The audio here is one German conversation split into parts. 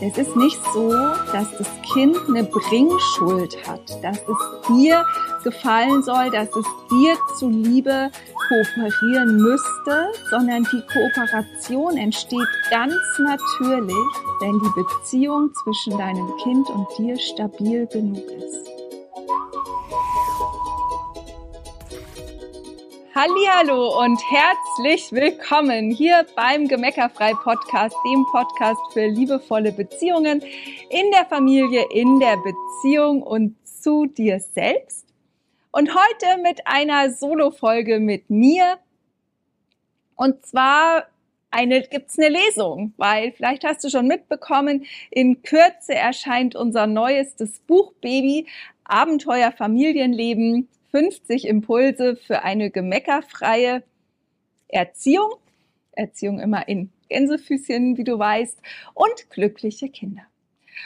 Es ist nicht so, dass das Kind eine Bringschuld hat, dass es dir gefallen soll, dass es dir zuliebe kooperieren müsste, sondern die Kooperation entsteht ganz natürlich, wenn die Beziehung zwischen deinem Kind und dir stabil genug ist. Hallo und herzlich willkommen hier beim Gemeckerfrei Podcast, dem Podcast für liebevolle Beziehungen in der Familie, in der Beziehung und zu dir selbst. Und heute mit einer Solo-Folge mit mir. Und zwar eine, gibt's eine Lesung, weil vielleicht hast du schon mitbekommen, in Kürze erscheint unser neuestes Buch Baby Abenteuer Familienleben 50 Impulse für eine gemeckerfreie Erziehung. Erziehung immer in Gänsefüßchen, wie du weißt, und glückliche Kinder.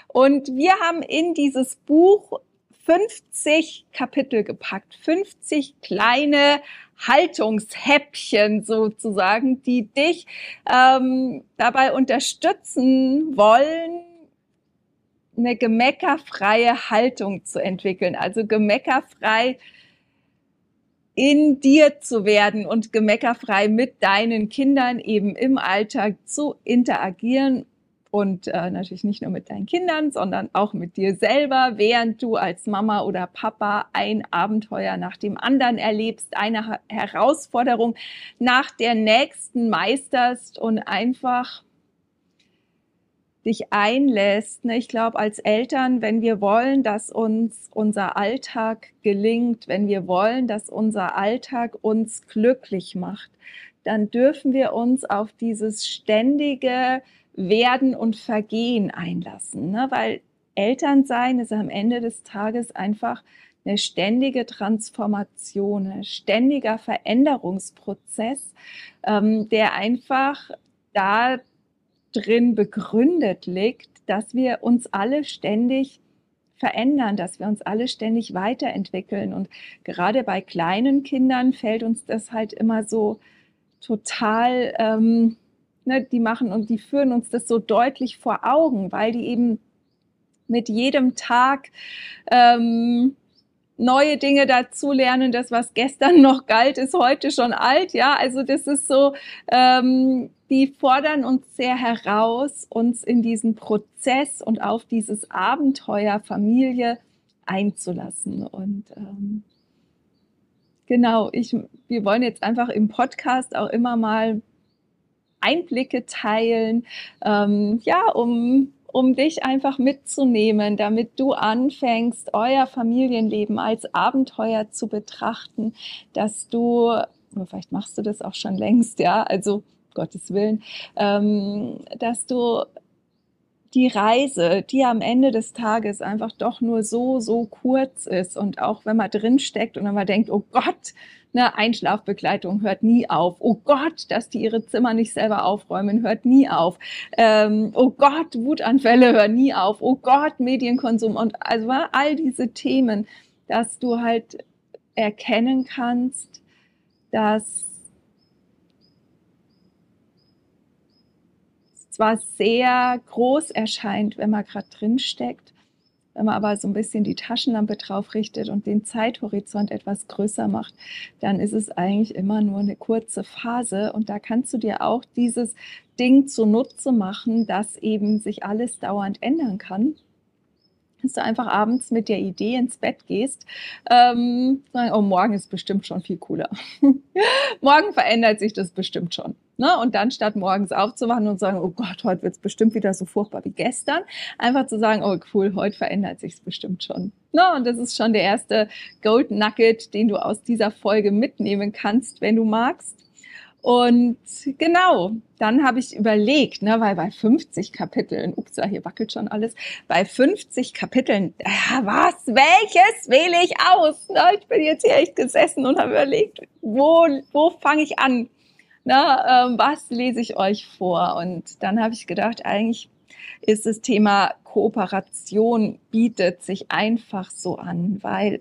Und wir haben in dieses Buch 50 Kapitel gepackt, 50 kleine Haltungshäppchen sozusagen, die dich ähm, dabei unterstützen wollen, eine gemeckerfreie Haltung zu entwickeln. Also gemeckerfrei in dir zu werden und gemeckerfrei mit deinen Kindern eben im Alltag zu interagieren. Und äh, natürlich nicht nur mit deinen Kindern, sondern auch mit dir selber, während du als Mama oder Papa ein Abenteuer nach dem anderen erlebst, eine Herausforderung nach der nächsten meisterst und einfach dich einlässt. Ne? Ich glaube, als Eltern, wenn wir wollen, dass uns unser Alltag gelingt, wenn wir wollen, dass unser Alltag uns glücklich macht, dann dürfen wir uns auf dieses ständige Werden und Vergehen einlassen. Ne? Weil Elternsein ist am Ende des Tages einfach eine ständige Transformation, ein ständiger Veränderungsprozess, ähm, der einfach da drin begründet liegt, dass wir uns alle ständig verändern, dass wir uns alle ständig weiterentwickeln. Und gerade bei kleinen Kindern fällt uns das halt immer so total, ähm, ne, die machen und die führen uns das so deutlich vor Augen, weil die eben mit jedem Tag ähm, neue Dinge dazulernen. Das, was gestern noch galt, ist heute schon alt. Ja, also das ist so, ähm, die fordern uns sehr heraus, uns in diesen Prozess und auf dieses Abenteuer Familie einzulassen. Und ähm, genau, ich, wir wollen jetzt einfach im Podcast auch immer mal Einblicke teilen, ähm, ja, um um dich einfach mitzunehmen, damit du anfängst, euer Familienleben als Abenteuer zu betrachten, dass du, vielleicht machst du das auch schon längst, ja, also Gottes Willen, ähm, dass du die Reise, die am Ende des Tages einfach doch nur so, so kurz ist und auch wenn man drin steckt und wenn man denkt, oh Gott, eine Einschlafbegleitung hört nie auf. Oh Gott, dass die ihre Zimmer nicht selber aufräumen, hört nie auf. Ähm, oh Gott, Wutanfälle hören nie auf. Oh Gott, Medienkonsum und also all diese Themen, dass du halt erkennen kannst, dass zwar sehr groß erscheint, wenn man gerade drin steckt, wenn man aber so ein bisschen die Taschenlampe drauf richtet und den Zeithorizont etwas größer macht, dann ist es eigentlich immer nur eine kurze Phase. Und da kannst du dir auch dieses Ding zunutze machen, dass eben sich alles dauernd ändern kann dass du einfach abends mit der Idee ins Bett gehst, ähm, sagen, oh, morgen ist bestimmt schon viel cooler. morgen verändert sich das bestimmt schon. Ne? Und dann statt morgens aufzuwachen und sagen, oh Gott, heute wird es bestimmt wieder so furchtbar wie gestern, einfach zu sagen, oh cool, heute verändert sich es bestimmt schon. Ne? Und das ist schon der erste Gold Nugget, den du aus dieser Folge mitnehmen kannst, wenn du magst. Und genau, dann habe ich überlegt, ne, weil bei 50 Kapiteln, ups, hier wackelt schon alles, bei 50 Kapiteln, äh, was, welches wähle ich aus? Ne, ich bin jetzt hier echt gesessen und habe überlegt, wo, wo fange ich an? Ne, ähm, was lese ich euch vor? Und dann habe ich gedacht, eigentlich ist das Thema Kooperation bietet sich einfach so an, weil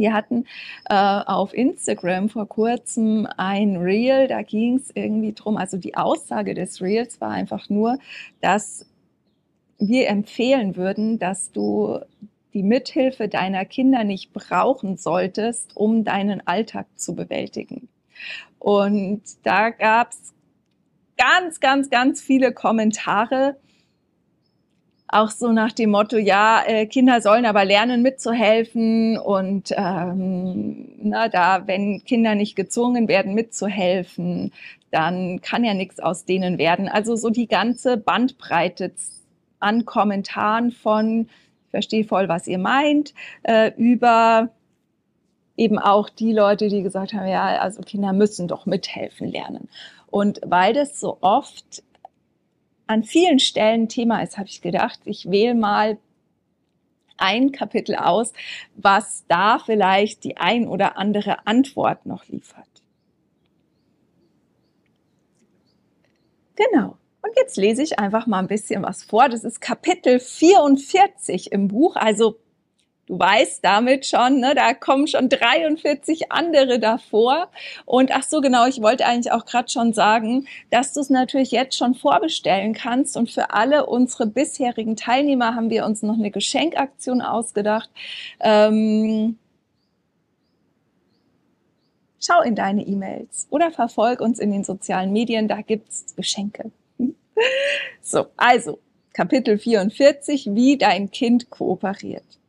wir hatten äh, auf Instagram vor kurzem ein Reel, da ging es irgendwie drum. also die Aussage des Reels war einfach nur, dass wir empfehlen würden, dass du die Mithilfe deiner Kinder nicht brauchen solltest, um deinen Alltag zu bewältigen. Und da gab es ganz, ganz, ganz viele Kommentare, auch so nach dem Motto, ja, äh, Kinder sollen aber lernen mitzuhelfen und ähm, na, da, wenn Kinder nicht gezwungen werden mitzuhelfen, dann kann ja nichts aus denen werden. Also so die ganze Bandbreite an Kommentaren von, ich verstehe voll, was ihr meint, äh, über eben auch die Leute, die gesagt haben, ja, also Kinder müssen doch mithelfen lernen. Und weil das so oft an vielen Stellen Thema ist, habe ich gedacht, ich wähle mal ein Kapitel aus, was da vielleicht die ein oder andere Antwort noch liefert. Genau. Und jetzt lese ich einfach mal ein bisschen was vor. Das ist Kapitel 44 im Buch, also du weißt damit schon, ne, da kommen schon 43 andere davor. Und ach so, genau, ich wollte eigentlich auch gerade schon sagen, dass du es natürlich jetzt schon vorbestellen kannst. Und für alle unsere bisherigen Teilnehmer haben wir uns noch eine Geschenkaktion ausgedacht. Ähm, schau in deine E-Mails oder verfolg uns in den sozialen Medien, da gibt's Geschenke. So, also Kapitel 44, wie dein Kind kooperiert.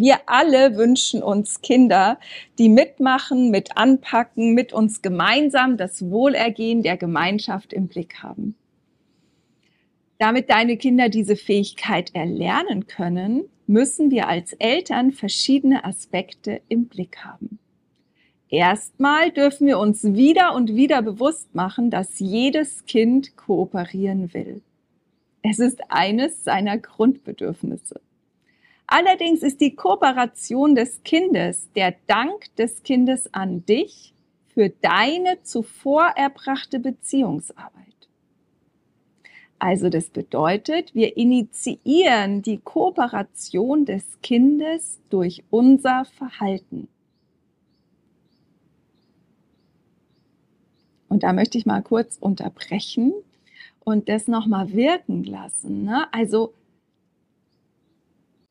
Wir alle wünschen uns Kinder, die mitmachen, mit anpacken, mit uns gemeinsam das Wohlergehen der Gemeinschaft im Blick haben. Damit deine Kinder diese Fähigkeit erlernen können, müssen wir als Eltern verschiedene Aspekte im Blick haben. Erstmal dürfen wir uns wieder und wieder bewusst machen, dass jedes Kind kooperieren will. Es ist eines seiner Grundbedürfnisse. Allerdings ist die Kooperation des Kindes der Dank des Kindes an dich für deine zuvor erbrachte Beziehungsarbeit. Also das bedeutet, wir initiieren die Kooperation des Kindes durch unser Verhalten. Und da möchte ich mal kurz unterbrechen und das nochmal wirken lassen. Ne? Also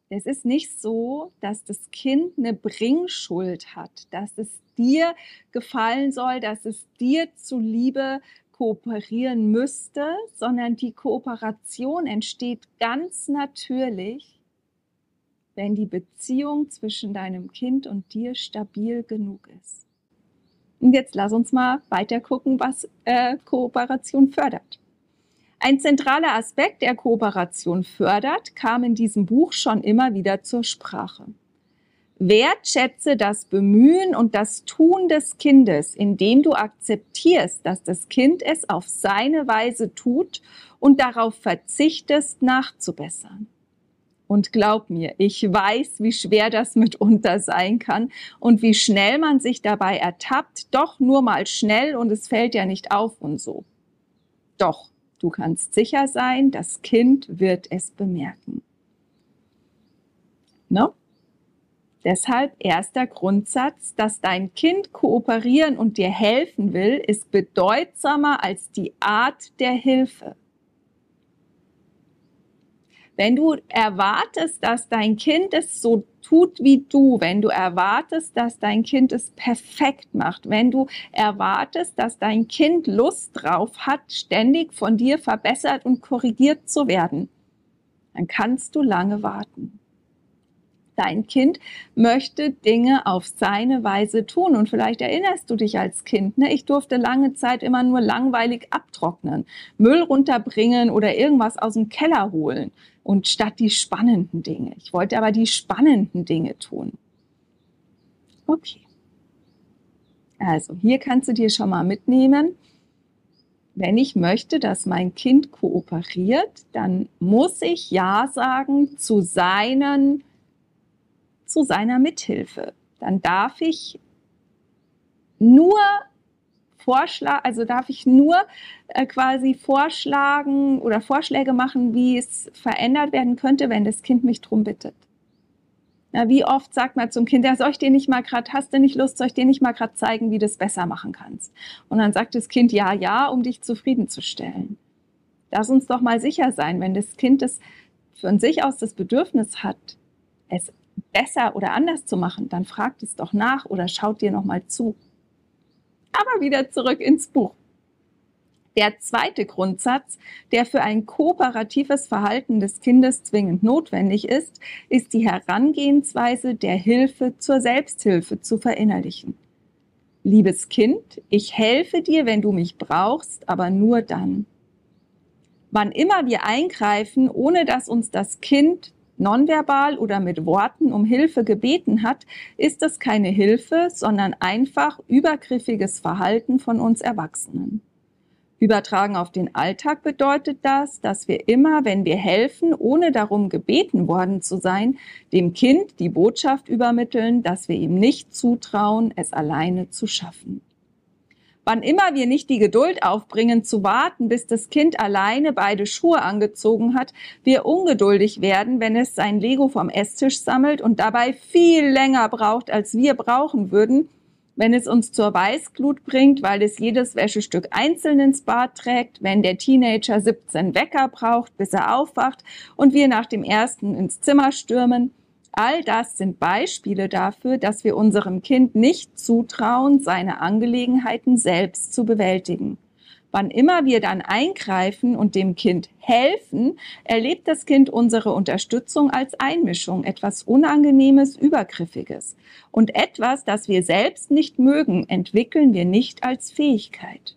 es ist nicht so, dass das Kind eine Bringschuld hat, dass es dir gefallen soll, dass es dir zuliebe kooperieren müsste, sondern die Kooperation entsteht ganz natürlich, wenn die Beziehung zwischen deinem Kind und dir stabil genug ist. Und jetzt lass uns mal weiter gucken, was äh, Kooperation fördert. Ein zentraler Aspekt, der Kooperation fördert, kam in diesem Buch schon immer wieder zur Sprache. Wertschätze das Bemühen und das Tun des Kindes, indem du akzeptierst, dass das Kind es auf seine Weise tut und darauf verzichtest, nachzubessern. Und glaub mir, ich weiß, wie schwer das mitunter sein kann und wie schnell man sich dabei ertappt, doch nur mal schnell und es fällt ja nicht auf und so. Doch, du kannst sicher sein, das Kind wird es bemerken. Ne? Deshalb erster Grundsatz, dass dein Kind kooperieren und dir helfen will, ist bedeutsamer als die Art der Hilfe. Wenn du erwartest, dass dein Kind es so tut wie du, wenn du erwartest, dass dein Kind es perfekt macht, wenn du erwartest, dass dein Kind Lust drauf hat, ständig von dir verbessert und korrigiert zu werden, dann kannst du lange warten. Dein Kind möchte Dinge auf seine Weise tun. Und vielleicht erinnerst du dich als Kind, ne? ich durfte lange Zeit immer nur langweilig abtrocknen, Müll runterbringen oder irgendwas aus dem Keller holen und statt die spannenden Dinge. Ich wollte aber die spannenden Dinge tun. Okay. Also hier kannst du dir schon mal mitnehmen, wenn ich möchte, dass mein Kind kooperiert, dann muss ich Ja sagen zu seinen, zu seiner Mithilfe. Dann darf ich nur Vorschlag, also darf ich nur äh, quasi vorschlagen oder Vorschläge machen, wie es verändert werden könnte, wenn das Kind mich drum bittet. Na, wie oft sagt man zum Kind, ja, soll ich dir nicht mal gerade, hast du nicht Lust, soll ich dir nicht mal gerade zeigen, wie du es besser machen kannst? Und dann sagt das Kind ja, ja, um dich zufriedenzustellen. Lass uns doch mal sicher sein, wenn das Kind es von sich aus das Bedürfnis hat, es besser oder anders zu machen, dann fragt es doch nach oder schaut dir nochmal zu. Aber wieder zurück ins Buch. Der zweite Grundsatz, der für ein kooperatives Verhalten des Kindes zwingend notwendig ist, ist die Herangehensweise der Hilfe zur Selbsthilfe zu verinnerlichen. Liebes Kind, ich helfe dir, wenn du mich brauchst, aber nur dann. Wann immer wir eingreifen, ohne dass uns das Kind nonverbal oder mit Worten um Hilfe gebeten hat, ist das keine Hilfe, sondern einfach übergriffiges Verhalten von uns Erwachsenen. Übertragen auf den Alltag bedeutet das, dass wir immer, wenn wir helfen, ohne darum gebeten worden zu sein, dem Kind die Botschaft übermitteln, dass wir ihm nicht zutrauen, es alleine zu schaffen. Wann immer wir nicht die Geduld aufbringen, zu warten, bis das Kind alleine beide Schuhe angezogen hat, wir ungeduldig werden, wenn es sein Lego vom Esstisch sammelt und dabei viel länger braucht, als wir brauchen würden, wenn es uns zur Weißglut bringt, weil es jedes Wäschestück einzeln ins Bad trägt, wenn der Teenager 17 Wecker braucht, bis er aufwacht und wir nach dem ersten ins Zimmer stürmen. All das sind Beispiele dafür, dass wir unserem Kind nicht zutrauen, seine Angelegenheiten selbst zu bewältigen. Wann immer wir dann eingreifen und dem Kind helfen, erlebt das Kind unsere Unterstützung als Einmischung, etwas Unangenehmes, Übergriffiges. Und etwas, das wir selbst nicht mögen, entwickeln wir nicht als Fähigkeit.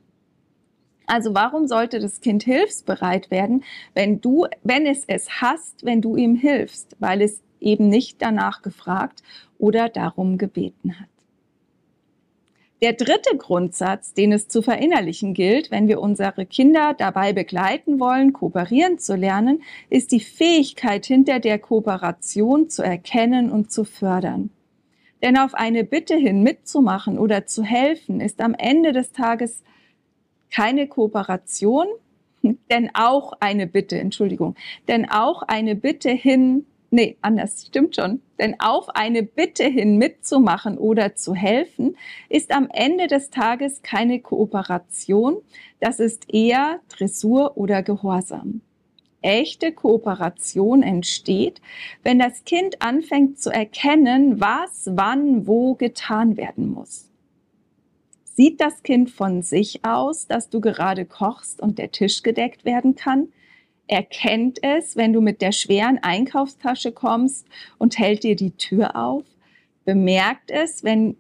Also warum sollte das Kind hilfsbereit werden, wenn du, wenn es es hasst, wenn du ihm hilfst, weil es eben nicht danach gefragt oder darum gebeten hat. Der dritte Grundsatz, den es zu verinnerlichen gilt, wenn wir unsere Kinder dabei begleiten wollen, kooperieren zu lernen, ist die Fähigkeit hinter der Kooperation zu erkennen und zu fördern. Denn auf eine Bitte hin mitzumachen oder zu helfen ist am Ende des Tages keine Kooperation, denn auch eine Bitte, Entschuldigung, denn auch eine Bitte hin nee, anders, stimmt schon. Denn auf eine Bitte hin mitzumachen oder zu helfen, ist am Ende des Tages keine Kooperation, das ist eher Dressur oder Gehorsam. Echte Kooperation entsteht, wenn das Kind anfängt zu erkennen, was wann wo getan werden muss. Sieht das Kind von sich aus, dass du gerade kochst und der Tisch gedeckt werden kann? Erkennt es, wenn du mit der schweren Einkaufstasche kommst und hält dir die Tür auf, bemerkt es, wenn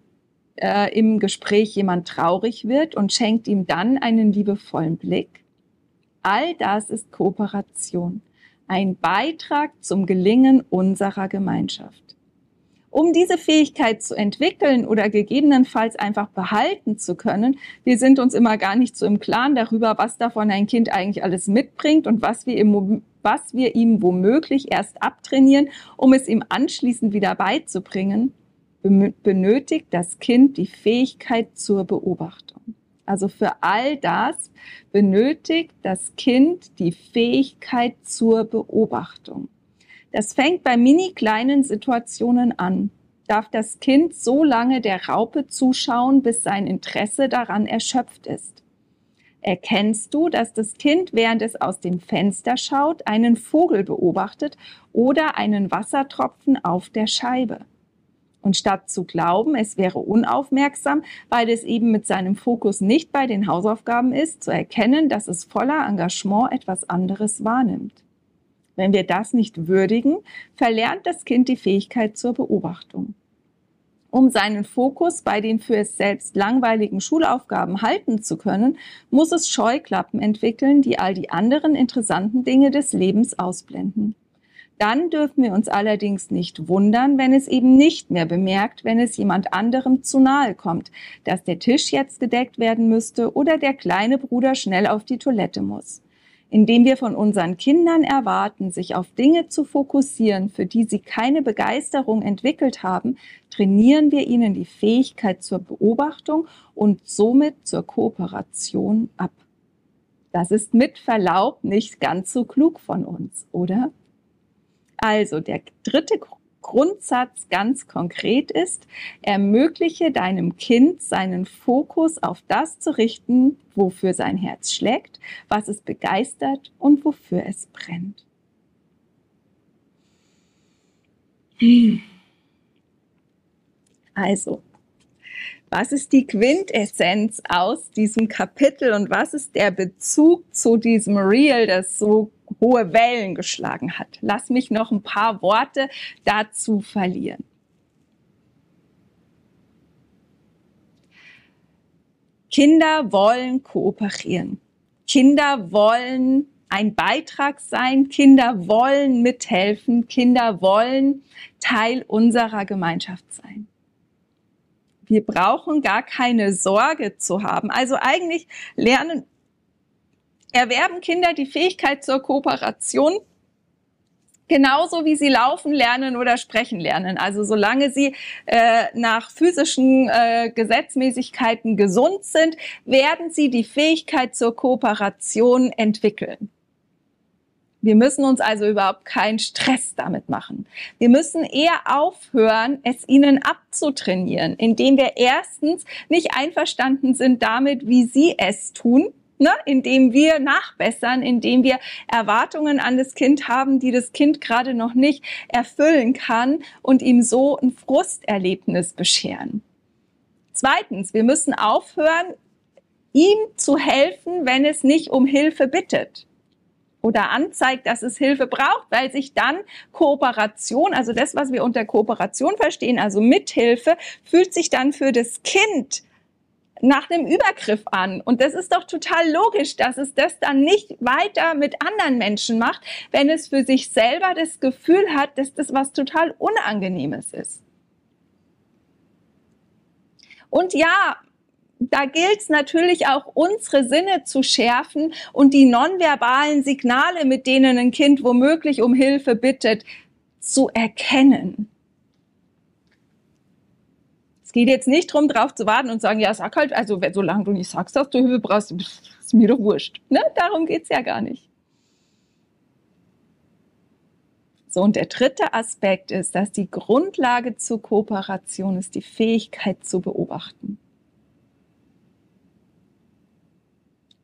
äh, im Gespräch jemand traurig wird und schenkt ihm dann einen liebevollen Blick. All das ist Kooperation, ein Beitrag zum Gelingen unserer Gemeinschaft. Um diese Fähigkeit zu entwickeln oder gegebenenfalls einfach behalten zu können, wir sind uns immer gar nicht so im Klaren darüber, was davon ein Kind eigentlich alles mitbringt und was wir, im, was wir ihm womöglich erst abtrainieren, um es ihm anschließend wieder beizubringen, benötigt das Kind die Fähigkeit zur Beobachtung. Also für all das benötigt das Kind die Fähigkeit zur Beobachtung. Das fängt bei mini kleinen Situationen an. Darf das Kind so lange der Raupe zuschauen, bis sein Interesse daran erschöpft ist? Erkennst du, dass das Kind, während es aus dem Fenster schaut, einen Vogel beobachtet oder einen Wassertropfen auf der Scheibe? Und statt zu glauben, es wäre unaufmerksam, weil es eben mit seinem Fokus nicht bei den Hausaufgaben ist, zu erkennen, dass es voller Engagement etwas anderes wahrnimmt. Wenn wir das nicht würdigen, verlernt das Kind die Fähigkeit zur Beobachtung. Um seinen Fokus bei den für es selbst langweiligen Schulaufgaben halten zu können, muss es Scheuklappen entwickeln, die all die anderen interessanten Dinge des Lebens ausblenden. Dann dürfen wir uns allerdings nicht wundern, wenn es eben nicht mehr bemerkt, wenn es jemand anderem zu nahe kommt, dass der Tisch jetzt gedeckt werden müsste oder der kleine Bruder schnell auf die Toilette muss indem wir von unseren Kindern erwarten, sich auf Dinge zu fokussieren, für die sie keine Begeisterung entwickelt haben, trainieren wir ihnen die Fähigkeit zur Beobachtung und somit zur Kooperation ab. Das ist mit Verlaub nicht ganz so klug von uns, oder? Also der dritte Grundsatz ganz konkret ist, ermögliche deinem Kind seinen Fokus auf das zu richten, wofür sein Herz schlägt, was es begeistert und wofür es brennt. Also, was ist die Quintessenz aus diesem Kapitel und was ist der Bezug zu diesem Reel, das so hohe Wellen geschlagen hat? Lass mich noch ein paar Worte dazu verlieren. Kinder wollen kooperieren. Kinder wollen ein Beitrag sein. Kinder wollen mithelfen. Kinder wollen Teil unserer Gemeinschaft sein. Wir brauchen gar keine Sorge zu haben. Also eigentlich lernen, erwerben Kinder die Fähigkeit zur Kooperation genauso wie sie laufen lernen oder sprechen lernen. Also solange sie äh, nach physischen äh, Gesetzmäßigkeiten gesund sind, werden sie die Fähigkeit zur Kooperation entwickeln. Wir müssen uns also überhaupt keinen Stress damit machen. Wir müssen eher aufhören, es ihnen abzutrainieren, indem wir erstens nicht einverstanden sind damit, wie sie es tun, ne? indem wir nachbessern, indem wir Erwartungen an das Kind haben, die das Kind gerade noch nicht erfüllen kann und ihm so ein Frusterlebnis bescheren. Zweitens, wir müssen aufhören, ihm zu helfen, wenn es nicht um Hilfe bittet oder anzeigt, dass es Hilfe braucht, weil sich dann Kooperation, also das, was wir unter Kooperation verstehen, also Mithilfe, fühlt sich dann für das Kind nach einem Übergriff an. Und das ist doch total logisch, dass es das dann nicht weiter mit anderen Menschen macht, wenn es für sich selber das Gefühl hat, dass das was total Unangenehmes ist. Und ja, da gilt es natürlich auch, unsere Sinne zu schärfen und die nonverbalen Signale, mit denen ein Kind womöglich um Hilfe bittet, zu erkennen. Es geht jetzt nicht darum, drauf zu warten und sagen, ja, sag halt, also solange du nicht sagst, dass du Hilfe brauchst, ist mir doch wurscht. Ne? Darum geht's ja gar nicht. So, und der dritte Aspekt ist, dass die Grundlage zur Kooperation ist die Fähigkeit zu beobachten.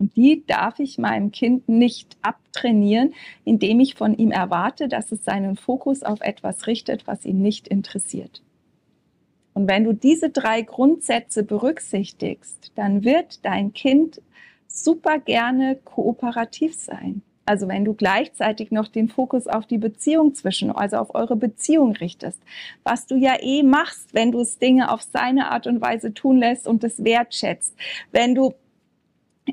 Und die darf ich meinem Kind nicht abtrainieren, indem ich von ihm erwarte, dass es seinen Fokus auf etwas richtet, was ihn nicht interessiert. Und wenn du diese drei Grundsätze berücksichtigst, dann wird dein Kind super gerne kooperativ sein. Also wenn du gleichzeitig noch den Fokus auf die Beziehung zwischen, also auf eure Beziehung richtest, was du ja eh machst, wenn du es Dinge auf seine Art und Weise tun lässt und es wertschätzt, wenn du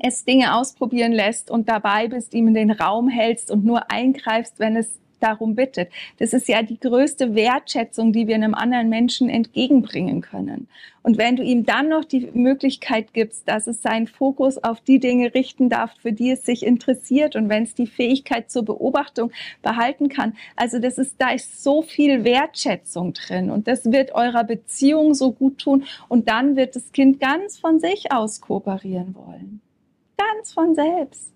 es Dinge ausprobieren lässt und dabei bist, ihm in den Raum hältst und nur eingreifst, wenn es darum bittet. Das ist ja die größte Wertschätzung, die wir einem anderen Menschen entgegenbringen können. Und wenn du ihm dann noch die Möglichkeit gibst, dass es seinen Fokus auf die Dinge richten darf, für die es sich interessiert und wenn es die Fähigkeit zur Beobachtung behalten kann, also das ist, da ist so viel Wertschätzung drin und das wird eurer Beziehung so gut tun und dann wird das Kind ganz von sich aus kooperieren wollen. Ganz von selbst.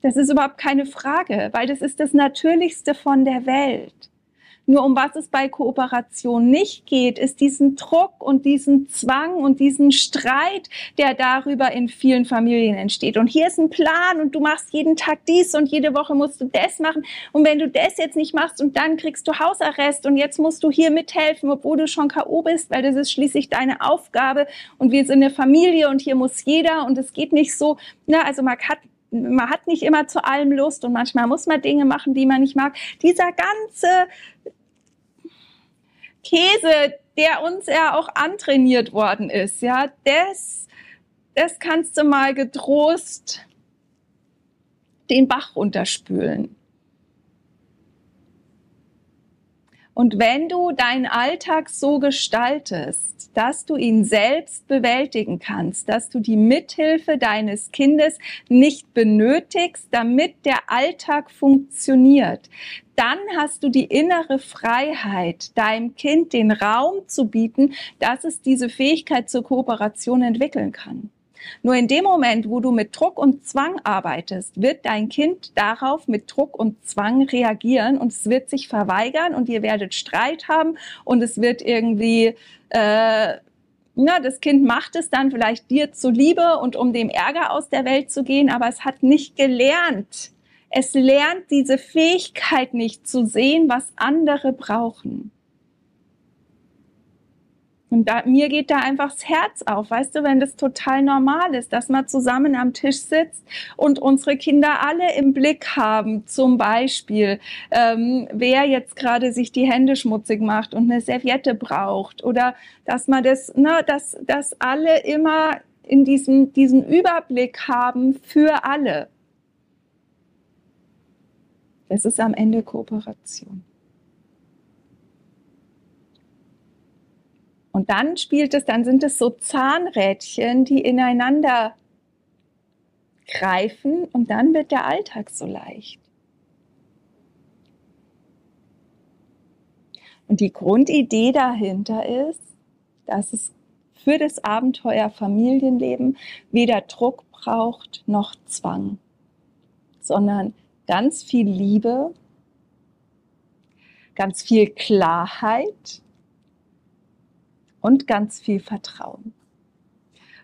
Das ist überhaupt keine Frage, weil das ist das Natürlichste von der Welt. Nur um was es bei Kooperation nicht geht, ist diesen Druck und diesen Zwang und diesen Streit, der darüber in vielen Familien entsteht. Und hier ist ein Plan und du machst jeden Tag dies und jede Woche musst du das machen. Und wenn du das jetzt nicht machst und dann kriegst du Hausarrest und jetzt musst du hier mithelfen, obwohl du schon K.O. bist, weil das ist schließlich deine Aufgabe und wir sind eine Familie und hier muss jeder und es geht nicht so. Na, also man hat man hat nicht immer zu allem Lust und manchmal muss man Dinge machen, die man nicht mag. Dieser ganze Käse, der uns ja auch antrainiert worden ist, ja, das, das kannst du mal getrost den Bach runterspülen. Und wenn du deinen Alltag so gestaltest, dass du ihn selbst bewältigen kannst, dass du die Mithilfe deines Kindes nicht benötigst, damit der Alltag funktioniert, dann hast du die innere Freiheit, deinem Kind den Raum zu bieten, dass es diese Fähigkeit zur Kooperation entwickeln kann. Nur in dem Moment, wo du mit Druck und Zwang arbeitest, wird dein Kind darauf mit Druck und Zwang reagieren und es wird sich verweigern und ihr werdet Streit haben und es wird irgendwie, äh, na, das Kind macht es dann vielleicht dir zuliebe und um dem Ärger aus der Welt zu gehen, aber es hat nicht gelernt, Es lernt diese Fähigkeit nicht zu sehen, was andere brauchen. Und da, mir geht da einfach das Herz auf, weißt du, wenn das total normal ist, dass man zusammen am Tisch sitzt und unsere Kinder alle im Blick haben, zum Beispiel, ähm, wer jetzt gerade sich die Hände schmutzig macht und eine Serviette braucht oder dass man das, ne, dass, dass alle immer in diesem, diesen Überblick haben für alle. Das ist am Ende Kooperation. Und dann spielt es, dann sind es so Zahnrädchen, die ineinander greifen und dann wird der Alltag so leicht. Und die Grundidee dahinter ist, dass es für das Abenteuer Familienleben weder Druck braucht noch Zwang, sondern ganz viel Liebe, ganz viel Klarheit und ganz viel Vertrauen.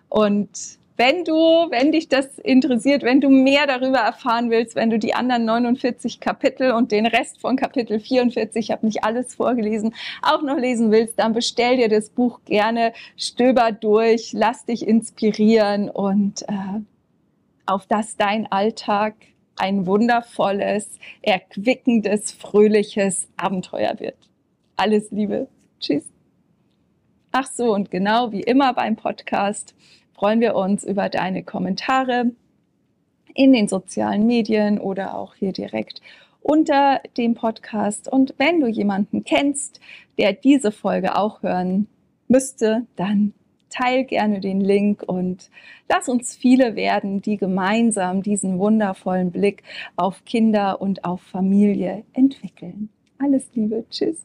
Und wenn du, wenn dich das interessiert, wenn du mehr darüber erfahren willst, wenn du die anderen 49 Kapitel und den Rest von Kapitel 44, ich habe nicht alles vorgelesen, auch noch lesen willst, dann bestell dir das Buch gerne, stöber durch, lass dich inspirieren und äh, auf das dein Alltag ein wundervolles, erquickendes, fröhliches Abenteuer wird. Alles Liebe. Tschüss. Ach so, und genau wie immer beim Podcast freuen wir uns über deine Kommentare in den sozialen Medien oder auch hier direkt unter dem Podcast. Und wenn du jemanden kennst, der diese Folge auch hören müsste, dann teil gerne den Link und lass uns viele werden, die gemeinsam diesen wundervollen Blick auf Kinder und auf Familie entwickeln. Alles Liebe, tschüss.